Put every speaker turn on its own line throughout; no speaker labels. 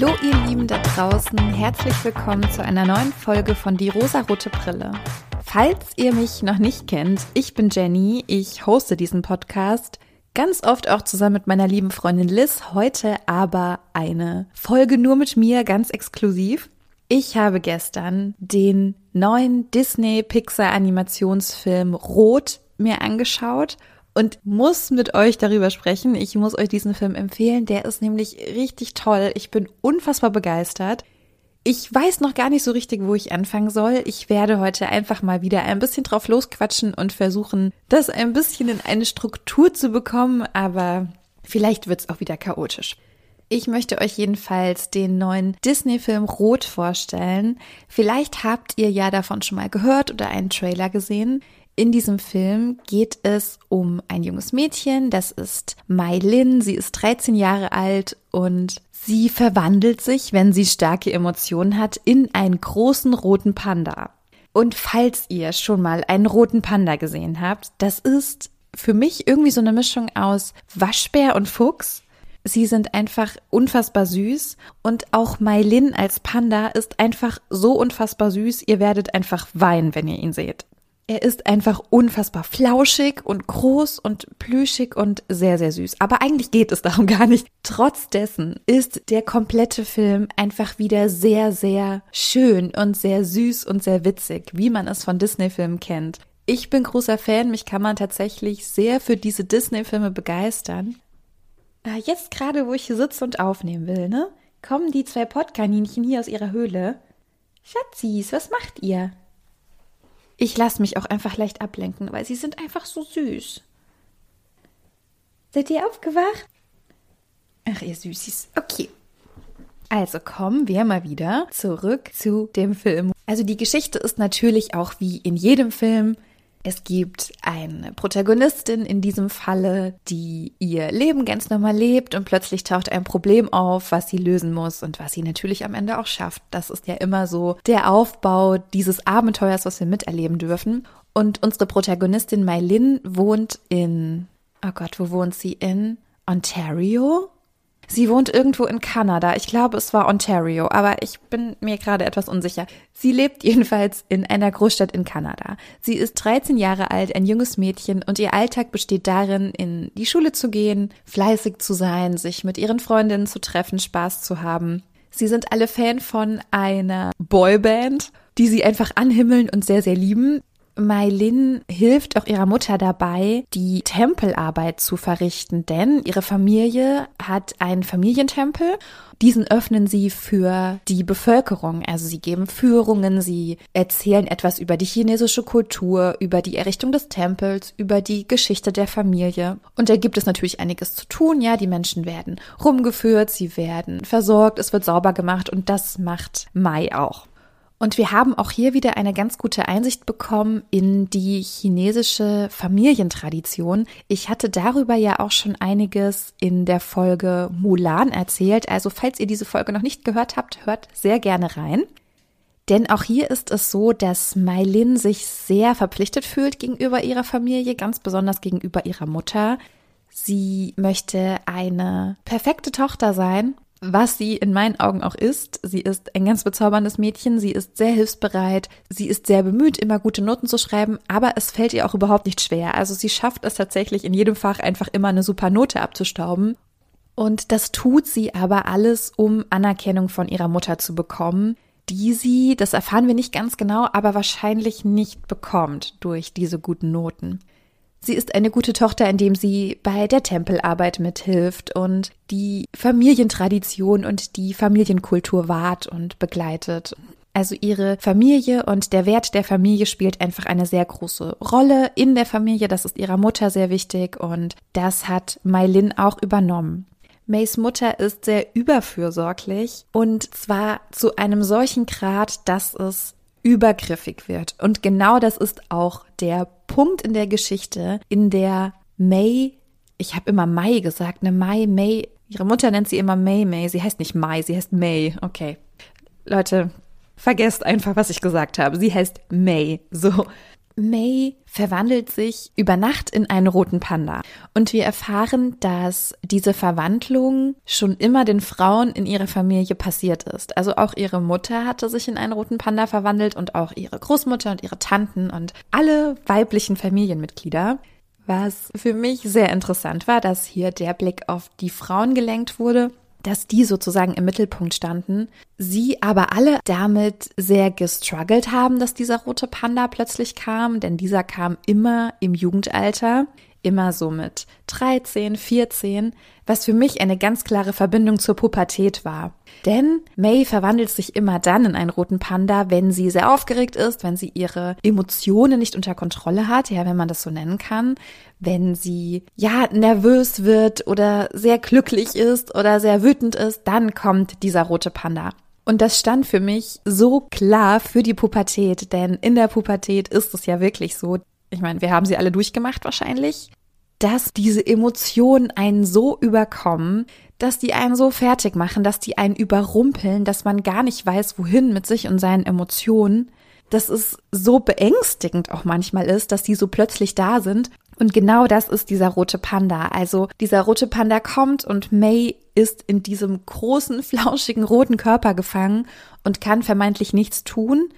Hallo ihr Lieben da draußen, herzlich willkommen zu einer neuen Folge von Die rosarote Brille. Falls ihr mich noch nicht kennt, ich bin Jenny, ich hoste diesen Podcast ganz oft auch zusammen mit meiner lieben Freundin Liz, heute aber eine Folge nur mit mir, ganz exklusiv. Ich habe gestern den neuen Disney Pixar Animationsfilm Rot mir angeschaut und muss mit euch darüber sprechen. Ich muss euch diesen Film empfehlen. Der ist nämlich richtig toll. Ich bin unfassbar begeistert. Ich weiß noch gar nicht so richtig, wo ich anfangen soll. Ich werde heute einfach mal wieder ein bisschen drauf losquatschen und versuchen, das ein bisschen in eine Struktur zu bekommen, aber vielleicht wird es auch wieder chaotisch. Ich möchte euch jedenfalls den neuen Disney-Film Rot vorstellen. Vielleicht habt ihr ja davon schon mal gehört oder einen Trailer gesehen. In diesem Film geht es um ein junges Mädchen, das ist Mai Lin, sie ist 13 Jahre alt und sie verwandelt sich, wenn sie starke Emotionen hat, in einen großen roten Panda. Und falls ihr schon mal einen roten Panda gesehen habt, das ist für mich irgendwie so eine Mischung aus Waschbär und Fuchs. Sie sind einfach unfassbar süß und auch Mailin als Panda ist einfach so unfassbar süß. Ihr werdet einfach weinen, wenn ihr ihn seht. Er ist einfach unfassbar flauschig und groß und plüschig und sehr, sehr süß. Aber eigentlich geht es darum gar nicht. Trotz dessen ist der komplette Film einfach wieder sehr, sehr schön und sehr süß und sehr witzig, wie man es von Disney-Filmen kennt. Ich bin großer Fan, mich kann man tatsächlich sehr für diese Disney-Filme begeistern. Ah, jetzt gerade, wo ich hier sitze und aufnehmen will, ne? Kommen die zwei Pottkaninchen hier aus ihrer Höhle. Schatzis, was macht ihr? Ich lasse mich auch einfach leicht ablenken, weil sie sind einfach so süß. Seid ihr aufgewacht? Ach, ihr Süßis. Okay. Also kommen wir mal wieder zurück zu dem Film. Also die Geschichte ist natürlich auch wie in jedem Film es gibt eine Protagonistin in diesem Falle, die ihr Leben ganz normal lebt und plötzlich taucht ein Problem auf, was sie lösen muss und was sie natürlich am Ende auch schafft. Das ist ja immer so der Aufbau dieses Abenteuers, was wir miterleben dürfen. Und unsere Protagonistin Maylin wohnt in, oh Gott, wo wohnt sie? In Ontario? Sie wohnt irgendwo in Kanada. Ich glaube, es war Ontario, aber ich bin mir gerade etwas unsicher. Sie lebt jedenfalls in einer Großstadt in Kanada. Sie ist 13 Jahre alt, ein junges Mädchen und ihr Alltag besteht darin, in die Schule zu gehen, fleißig zu sein, sich mit ihren Freundinnen zu treffen, Spaß zu haben. Sie sind alle Fan von einer Boyband, die sie einfach anhimmeln und sehr, sehr lieben. Mailin hilft auch ihrer Mutter dabei, die Tempelarbeit zu verrichten, denn ihre Familie hat einen Familientempel. Diesen öffnen sie für die Bevölkerung. Also sie geben Führungen, sie erzählen etwas über die chinesische Kultur, über die Errichtung des Tempels, über die Geschichte der Familie. Und da gibt es natürlich einiges zu tun. Ja, die Menschen werden rumgeführt, sie werden versorgt, es wird sauber gemacht und das macht Mai auch. Und wir haben auch hier wieder eine ganz gute Einsicht bekommen in die chinesische Familientradition. Ich hatte darüber ja auch schon einiges in der Folge Mulan erzählt. Also falls ihr diese Folge noch nicht gehört habt, hört sehr gerne rein. Denn auch hier ist es so, dass Mailin sich sehr verpflichtet fühlt gegenüber ihrer Familie, ganz besonders gegenüber ihrer Mutter. Sie möchte eine perfekte Tochter sein was sie in meinen Augen auch ist. Sie ist ein ganz bezauberndes Mädchen, sie ist sehr hilfsbereit, sie ist sehr bemüht, immer gute Noten zu schreiben, aber es fällt ihr auch überhaupt nicht schwer. Also sie schafft es tatsächlich in jedem Fach einfach immer eine super Note abzustauben. Und das tut sie aber alles, um Anerkennung von ihrer Mutter zu bekommen, die sie, das erfahren wir nicht ganz genau, aber wahrscheinlich nicht bekommt durch diese guten Noten. Sie ist eine gute Tochter, indem sie bei der Tempelarbeit mithilft und die Familientradition und die Familienkultur wahrt und begleitet. Also ihre Familie und der Wert der Familie spielt einfach eine sehr große Rolle in der Familie. Das ist ihrer Mutter sehr wichtig und das hat Maylin auch übernommen. Mays Mutter ist sehr überfürsorglich und zwar zu einem solchen Grad, dass es übergriffig wird. Und genau das ist auch der Punkt in der Geschichte, in der May, ich habe immer Mai gesagt, ne Mai, May, ihre Mutter nennt sie immer May May, sie heißt nicht Mai, sie heißt May. Okay. Leute, vergesst einfach, was ich gesagt habe. Sie heißt May. So. May verwandelt sich über Nacht in einen roten Panda. Und wir erfahren, dass diese Verwandlung schon immer den Frauen in ihrer Familie passiert ist. Also auch ihre Mutter hatte sich in einen roten Panda verwandelt und auch ihre Großmutter und ihre Tanten und alle weiblichen Familienmitglieder. Was für mich sehr interessant war, dass hier der Blick auf die Frauen gelenkt wurde dass die sozusagen im Mittelpunkt standen, sie aber alle damit sehr gestruggelt haben, dass dieser rote Panda plötzlich kam, denn dieser kam immer im Jugendalter immer so mit 13, 14, was für mich eine ganz klare Verbindung zur Pubertät war. Denn May verwandelt sich immer dann in einen roten Panda, wenn sie sehr aufgeregt ist, wenn sie ihre Emotionen nicht unter Kontrolle hat, ja, wenn man das so nennen kann, wenn sie ja nervös wird oder sehr glücklich ist oder sehr wütend ist, dann kommt dieser rote Panda. Und das stand für mich so klar für die Pubertät, denn in der Pubertät ist es ja wirklich so, ich meine, wir haben sie alle durchgemacht wahrscheinlich, dass diese Emotionen einen so überkommen, dass die einen so fertig machen, dass die einen überrumpeln, dass man gar nicht weiß, wohin mit sich und seinen Emotionen, dass es so beängstigend auch manchmal ist, dass die so plötzlich da sind. Und genau das ist dieser rote Panda. Also dieser rote Panda kommt und May ist in diesem großen, flauschigen roten Körper gefangen und kann vermeintlich nichts tun.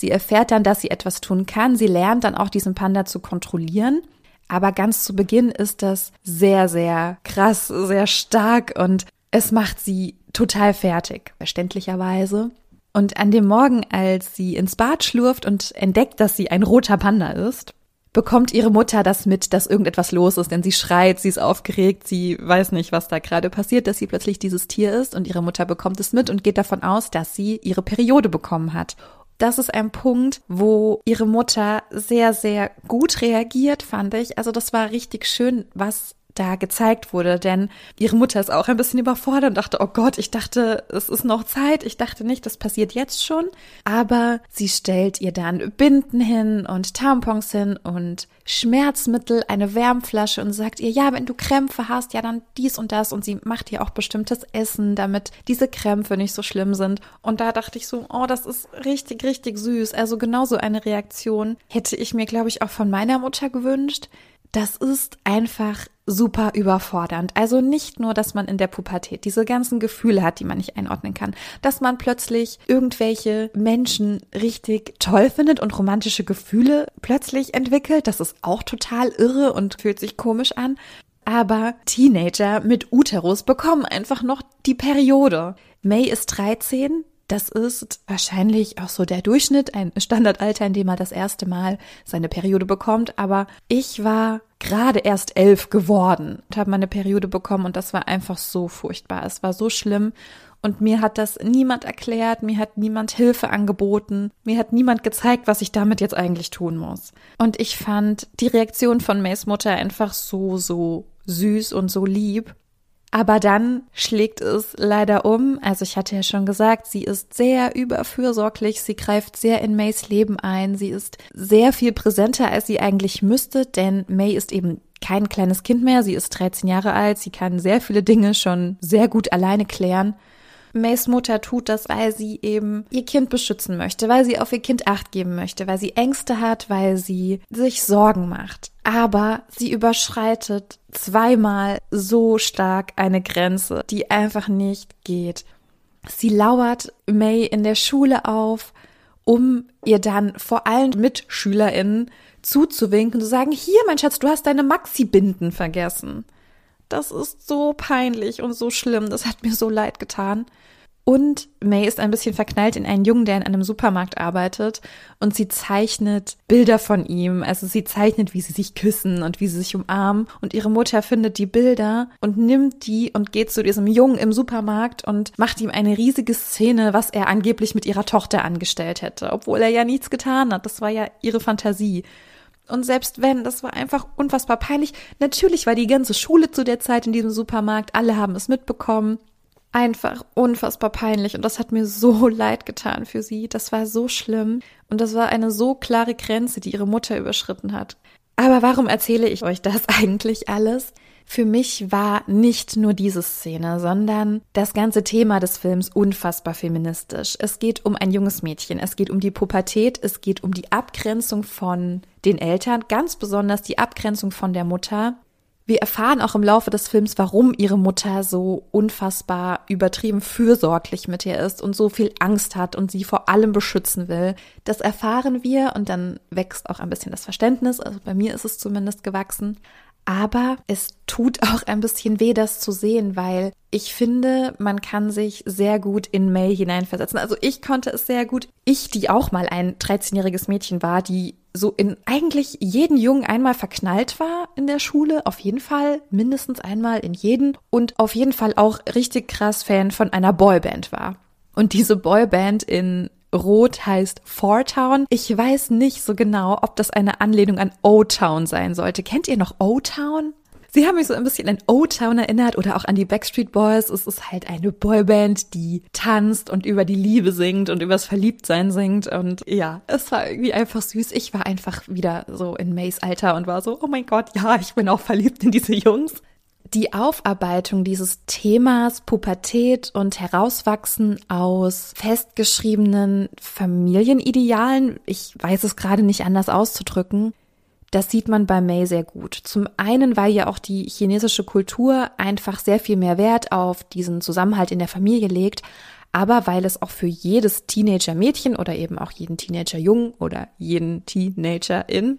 Sie erfährt dann, dass sie etwas tun kann. Sie lernt dann auch diesen Panda zu kontrollieren. Aber ganz zu Beginn ist das sehr, sehr krass, sehr stark und es macht sie total fertig, verständlicherweise. Und an dem Morgen, als sie ins Bad schlurft und entdeckt, dass sie ein roter Panda ist, bekommt ihre Mutter das mit, dass irgendetwas los ist, denn sie schreit, sie ist aufgeregt, sie weiß nicht, was da gerade passiert, dass sie plötzlich dieses Tier ist und ihre Mutter bekommt es mit und geht davon aus, dass sie ihre Periode bekommen hat. Das ist ein Punkt, wo ihre Mutter sehr, sehr gut reagiert, fand ich. Also das war richtig schön, was da gezeigt wurde, denn ihre Mutter ist auch ein bisschen überfordert und dachte, oh Gott, ich dachte, es ist noch Zeit, ich dachte nicht, das passiert jetzt schon, aber sie stellt ihr dann Binden hin und Tampons hin und Schmerzmittel, eine Wärmflasche und sagt ihr, ja, wenn du Krämpfe hast, ja, dann dies und das. Und sie macht ihr auch bestimmtes Essen, damit diese Krämpfe nicht so schlimm sind. Und da dachte ich so, oh, das ist richtig, richtig süß, also genauso eine Reaktion hätte ich mir, glaube ich, auch von meiner Mutter gewünscht, das ist einfach super überfordernd. Also nicht nur, dass man in der Pubertät diese ganzen Gefühle hat, die man nicht einordnen kann, dass man plötzlich irgendwelche Menschen richtig toll findet und romantische Gefühle plötzlich entwickelt. Das ist auch total irre und fühlt sich komisch an. Aber Teenager mit Uterus bekommen einfach noch die Periode. May ist 13, das ist wahrscheinlich auch so der Durchschnitt, ein Standardalter, in dem er das erste Mal seine Periode bekommt. Aber ich war gerade erst elf geworden und habe meine Periode bekommen und das war einfach so furchtbar. Es war so schlimm und mir hat das niemand erklärt, mir hat niemand Hilfe angeboten, mir hat niemand gezeigt, was ich damit jetzt eigentlich tun muss. Und ich fand die Reaktion von Mays Mutter einfach so, so süß und so lieb. Aber dann schlägt es leider um. Also ich hatte ja schon gesagt, sie ist sehr überfürsorglich, sie greift sehr in Mays Leben ein, sie ist sehr viel präsenter, als sie eigentlich müsste, denn May ist eben kein kleines Kind mehr, sie ist 13 Jahre alt, sie kann sehr viele Dinge schon sehr gut alleine klären. Mays Mutter tut das, weil sie eben ihr Kind beschützen möchte, weil sie auf ihr Kind acht geben möchte, weil sie Ängste hat, weil sie sich Sorgen macht. Aber sie überschreitet zweimal so stark eine Grenze, die einfach nicht geht. Sie lauert May in der Schule auf, um ihr dann vor allen MitschülerInnen zuzuwinken und zu sagen, hier, mein Schatz, du hast deine Maxi-Binden vergessen. Das ist so peinlich und so schlimm. Das hat mir so leid getan. Und May ist ein bisschen verknallt in einen Jungen, der in einem Supermarkt arbeitet und sie zeichnet Bilder von ihm. Also sie zeichnet, wie sie sich küssen und wie sie sich umarmen. Und ihre Mutter findet die Bilder und nimmt die und geht zu diesem Jungen im Supermarkt und macht ihm eine riesige Szene, was er angeblich mit ihrer Tochter angestellt hätte, obwohl er ja nichts getan hat. Das war ja ihre Fantasie. Und selbst wenn, das war einfach unfassbar peinlich. Natürlich war die ganze Schule zu der Zeit in diesem Supermarkt, alle haben es mitbekommen. Einfach unfassbar peinlich und das hat mir so leid getan für sie. Das war so schlimm und das war eine so klare Grenze, die ihre Mutter überschritten hat. Aber warum erzähle ich euch das eigentlich alles? für mich war nicht nur diese Szene, sondern das ganze Thema des Films unfassbar feministisch. Es geht um ein junges Mädchen, es geht um die Pubertät, es geht um die Abgrenzung von den Eltern, ganz besonders die Abgrenzung von der Mutter. Wir erfahren auch im Laufe des Films, warum ihre Mutter so unfassbar übertrieben fürsorglich mit ihr ist und so viel Angst hat und sie vor allem beschützen will. Das erfahren wir und dann wächst auch ein bisschen das Verständnis. Also bei mir ist es zumindest gewachsen. Aber es tut auch ein bisschen weh, das zu sehen, weil ich finde, man kann sich sehr gut in May hineinversetzen. Also ich konnte es sehr gut. Ich, die auch mal ein 13-jähriges Mädchen war, die so in eigentlich jeden Jungen einmal verknallt war in der Schule, auf jeden Fall mindestens einmal in jeden und auf jeden Fall auch richtig krass Fan von einer Boyband war. Und diese Boyband in Rot heißt Four-Town. Ich weiß nicht so genau, ob das eine Anlehnung an O-Town sein sollte. Kennt ihr noch O-Town? Sie haben mich so ein bisschen an O-Town erinnert oder auch an die Backstreet Boys. Es ist halt eine Boyband, die tanzt und über die Liebe singt und übers Verliebtsein singt. Und ja, es war irgendwie einfach süß. Ich war einfach wieder so in Mays Alter und war so, oh mein Gott, ja, ich bin auch verliebt in diese Jungs die Aufarbeitung dieses Themas Pubertät und Herauswachsen aus festgeschriebenen Familienidealen, ich weiß es gerade nicht anders auszudrücken, das sieht man bei May sehr gut. Zum einen, weil ja auch die chinesische Kultur einfach sehr viel mehr Wert auf diesen Zusammenhalt in der Familie legt, aber weil es auch für jedes Teenager-Mädchen oder eben auch jeden Teenager-Jungen oder jeden Teenager-In,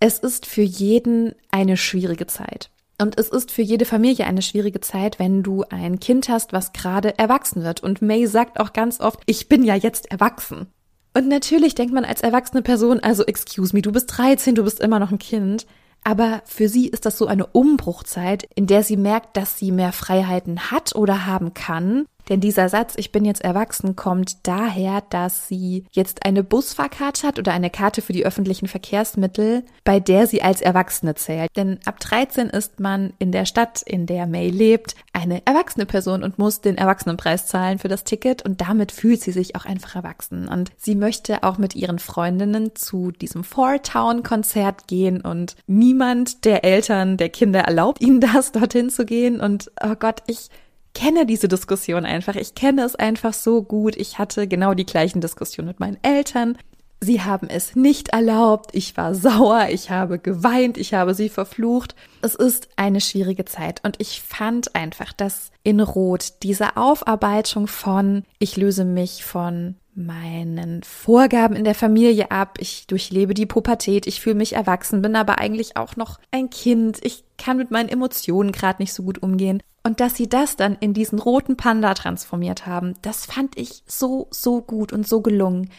es ist für jeden eine schwierige Zeit. Und es ist für jede Familie eine schwierige Zeit, wenn du ein Kind hast, was gerade erwachsen wird. Und May sagt auch ganz oft, ich bin ja jetzt erwachsen. Und natürlich denkt man als erwachsene Person, also excuse me, du bist 13, du bist immer noch ein Kind. Aber für sie ist das so eine Umbruchzeit, in der sie merkt, dass sie mehr Freiheiten hat oder haben kann denn dieser Satz, ich bin jetzt erwachsen, kommt daher, dass sie jetzt eine Busfahrkarte hat oder eine Karte für die öffentlichen Verkehrsmittel, bei der sie als Erwachsene zählt. Denn ab 13 ist man in der Stadt, in der May lebt, eine erwachsene Person und muss den Erwachsenenpreis zahlen für das Ticket und damit fühlt sie sich auch einfach erwachsen. Und sie möchte auch mit ihren Freundinnen zu diesem Four Town Konzert gehen und niemand der Eltern der Kinder erlaubt ihnen das, dorthin zu gehen. Und oh Gott, ich kenne diese Diskussion einfach. Ich kenne es einfach so gut. Ich hatte genau die gleichen Diskussionen mit meinen Eltern. Sie haben es nicht erlaubt. Ich war sauer. Ich habe geweint. Ich habe sie verflucht. Es ist eine schwierige Zeit. Und ich fand einfach, dass in Rot diese Aufarbeitung von, ich löse mich von meinen Vorgaben in der Familie ab. Ich durchlebe die Pubertät, ich fühle mich erwachsen, bin aber eigentlich auch noch ein Kind. Ich kann mit meinen Emotionen gerade nicht so gut umgehen. Und dass sie das dann in diesen roten Panda transformiert haben, das fand ich so, so gut und so gelungen.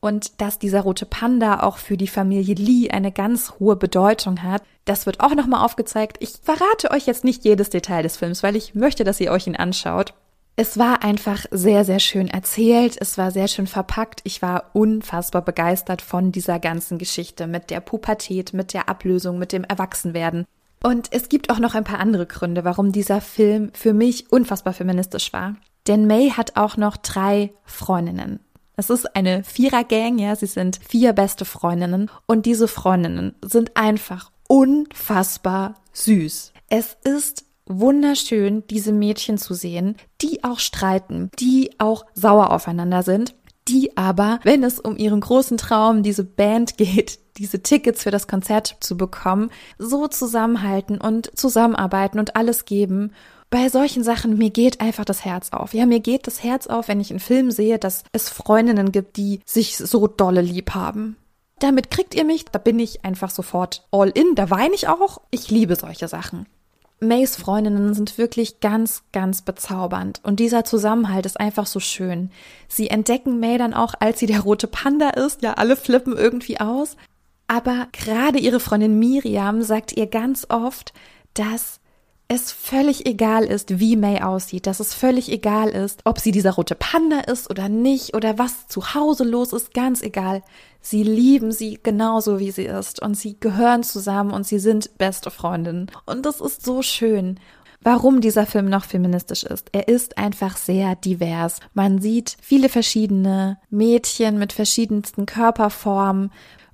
Und dass dieser rote Panda auch für die Familie Lee eine ganz hohe Bedeutung hat, das wird auch nochmal aufgezeigt. Ich verrate euch jetzt nicht jedes Detail des Films, weil ich möchte, dass ihr euch ihn anschaut. Es war einfach sehr, sehr schön erzählt. Es war sehr schön verpackt. Ich war unfassbar begeistert von dieser ganzen Geschichte mit der Pubertät, mit der Ablösung, mit dem Erwachsenwerden. Und es gibt auch noch ein paar andere Gründe, warum dieser Film für mich unfassbar feministisch war. Denn May hat auch noch drei Freundinnen. Es ist eine Vierer-Gang, ja, sie sind vier beste Freundinnen und diese Freundinnen sind einfach unfassbar süß. Es ist wunderschön, diese Mädchen zu sehen, die auch streiten, die auch sauer aufeinander sind, die aber, wenn es um ihren großen Traum, diese Band geht, diese Tickets für das Konzert zu bekommen, so zusammenhalten und zusammenarbeiten und alles geben. Bei solchen Sachen, mir geht einfach das Herz auf. Ja, mir geht das Herz auf, wenn ich einen Film sehe, dass es Freundinnen gibt, die sich so dolle lieb haben. Damit kriegt ihr mich, da bin ich einfach sofort all in, da weine ich auch. Ich liebe solche Sachen. Mays Freundinnen sind wirklich ganz, ganz bezaubernd. Und dieser Zusammenhalt ist einfach so schön. Sie entdecken May dann auch, als sie der rote Panda ist. Ja, alle flippen irgendwie aus. Aber gerade ihre Freundin Miriam sagt ihr ganz oft, dass es völlig egal ist, wie May aussieht, dass es völlig egal ist, ob sie dieser rote Panda ist oder nicht oder was zu Hause los ist, ganz egal. Sie lieben sie genauso, wie sie ist und sie gehören zusammen und sie sind beste Freundinnen. Und das ist so schön. Warum dieser Film noch feministisch ist. Er ist einfach sehr divers. Man sieht viele verschiedene Mädchen mit verschiedensten Körperformen,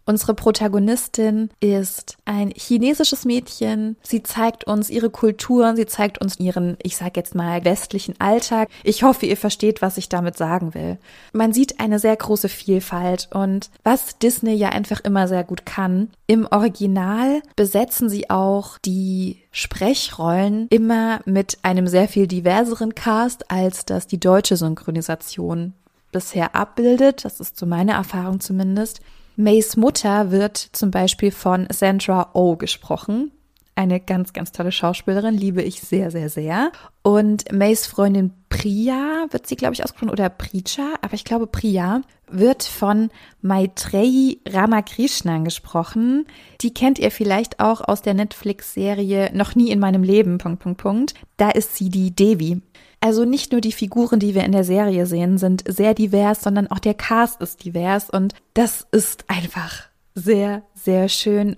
Unsere Protagonistin ist ein chinesisches Mädchen. Sie zeigt uns ihre Kulturen, sie zeigt uns ihren, ich sag jetzt mal, westlichen Alltag. Ich hoffe, ihr versteht, was ich damit sagen will. Man sieht eine sehr große Vielfalt und was Disney ja einfach immer sehr gut kann, im Original besetzen sie auch die Sprechrollen immer mit einem sehr viel diverseren Cast, als das die deutsche Synchronisation bisher abbildet. Das ist so meine Erfahrung zumindest. Mays Mutter wird zum Beispiel von Sandra Oh gesprochen. Eine ganz, ganz tolle Schauspielerin, liebe ich sehr, sehr, sehr. Und Mays Freundin Priya wird sie, glaube ich, ausgesprochen, oder Pricha, aber ich glaube Priya, wird von Maitreyi Ramakrishnan gesprochen. Die kennt ihr vielleicht auch aus der Netflix-Serie Noch nie in meinem Leben, Punkt, Punkt, Punkt. Da ist sie die Devi. Also nicht nur die Figuren, die wir in der Serie sehen, sind sehr divers, sondern auch der Cast ist divers und das ist einfach sehr, sehr schön.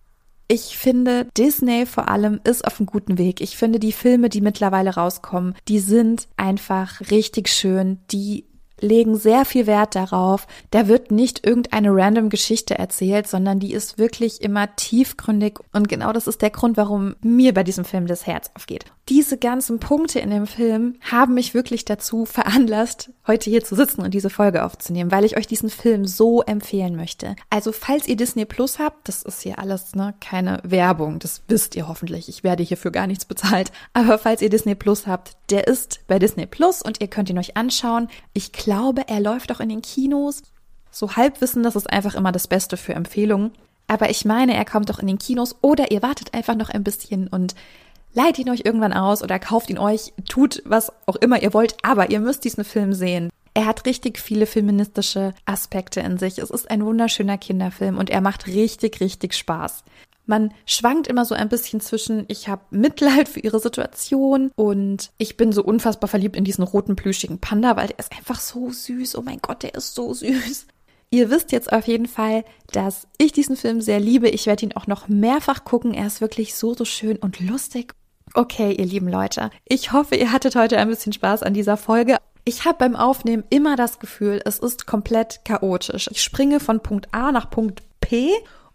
Ich finde, Disney vor allem ist auf einem guten Weg. Ich finde, die Filme, die mittlerweile rauskommen, die sind einfach richtig schön. Die legen sehr viel Wert darauf. Da wird nicht irgendeine random Geschichte erzählt, sondern die ist wirklich immer tiefgründig. Und genau das ist der Grund, warum mir bei diesem Film das Herz aufgeht. Diese ganzen Punkte in dem Film haben mich wirklich dazu veranlasst, heute hier zu sitzen und diese Folge aufzunehmen, weil ich euch diesen Film so empfehlen möchte. Also, falls ihr Disney Plus habt, das ist hier alles, ne, keine Werbung, das wisst ihr hoffentlich. Ich werde hierfür gar nichts bezahlt. Aber falls ihr Disney Plus habt, der ist bei Disney Plus und ihr könnt ihn euch anschauen. Ich glaube, er läuft auch in den Kinos. So Halbwissen, das ist einfach immer das Beste für Empfehlungen. Aber ich meine, er kommt doch in den Kinos oder ihr wartet einfach noch ein bisschen und leiht ihn euch irgendwann aus oder kauft ihn euch, tut was auch immer ihr wollt, aber ihr müsst diesen Film sehen. Er hat richtig viele feministische Aspekte in sich. Es ist ein wunderschöner Kinderfilm und er macht richtig, richtig Spaß. Man schwankt immer so ein bisschen zwischen, ich habe Mitleid für ihre Situation und ich bin so unfassbar verliebt in diesen roten plüschigen Panda, weil der ist einfach so süß. Oh mein Gott, der ist so süß. Ihr wisst jetzt auf jeden Fall, dass ich diesen Film sehr liebe. Ich werde ihn auch noch mehrfach gucken. Er ist wirklich so, so schön und lustig. Okay, ihr lieben Leute, ich hoffe, ihr hattet heute ein bisschen Spaß an dieser Folge. Ich habe beim Aufnehmen immer das Gefühl, es ist komplett chaotisch. Ich springe von Punkt A nach Punkt P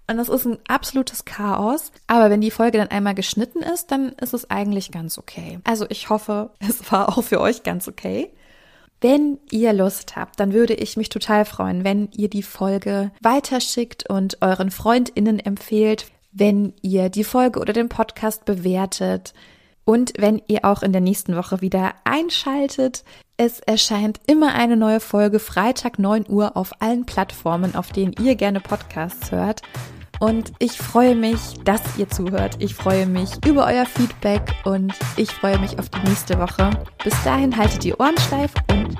und das ist ein absolutes Chaos. Aber wenn die Folge dann einmal geschnitten ist, dann ist es eigentlich ganz okay. Also ich hoffe, es war auch für euch ganz okay. Wenn ihr Lust habt, dann würde ich mich total freuen, wenn ihr die Folge weiterschickt und euren Freundinnen empfehlt, wenn ihr die Folge oder den Podcast bewertet und wenn ihr auch in der nächsten Woche wieder einschaltet. Es erscheint immer eine neue Folge Freitag 9 Uhr auf allen Plattformen, auf denen ihr gerne Podcasts hört. Und ich freue mich, dass ihr zuhört. Ich freue mich über euer Feedback und ich freue mich auf die nächste Woche. Bis dahin haltet die Ohren steif und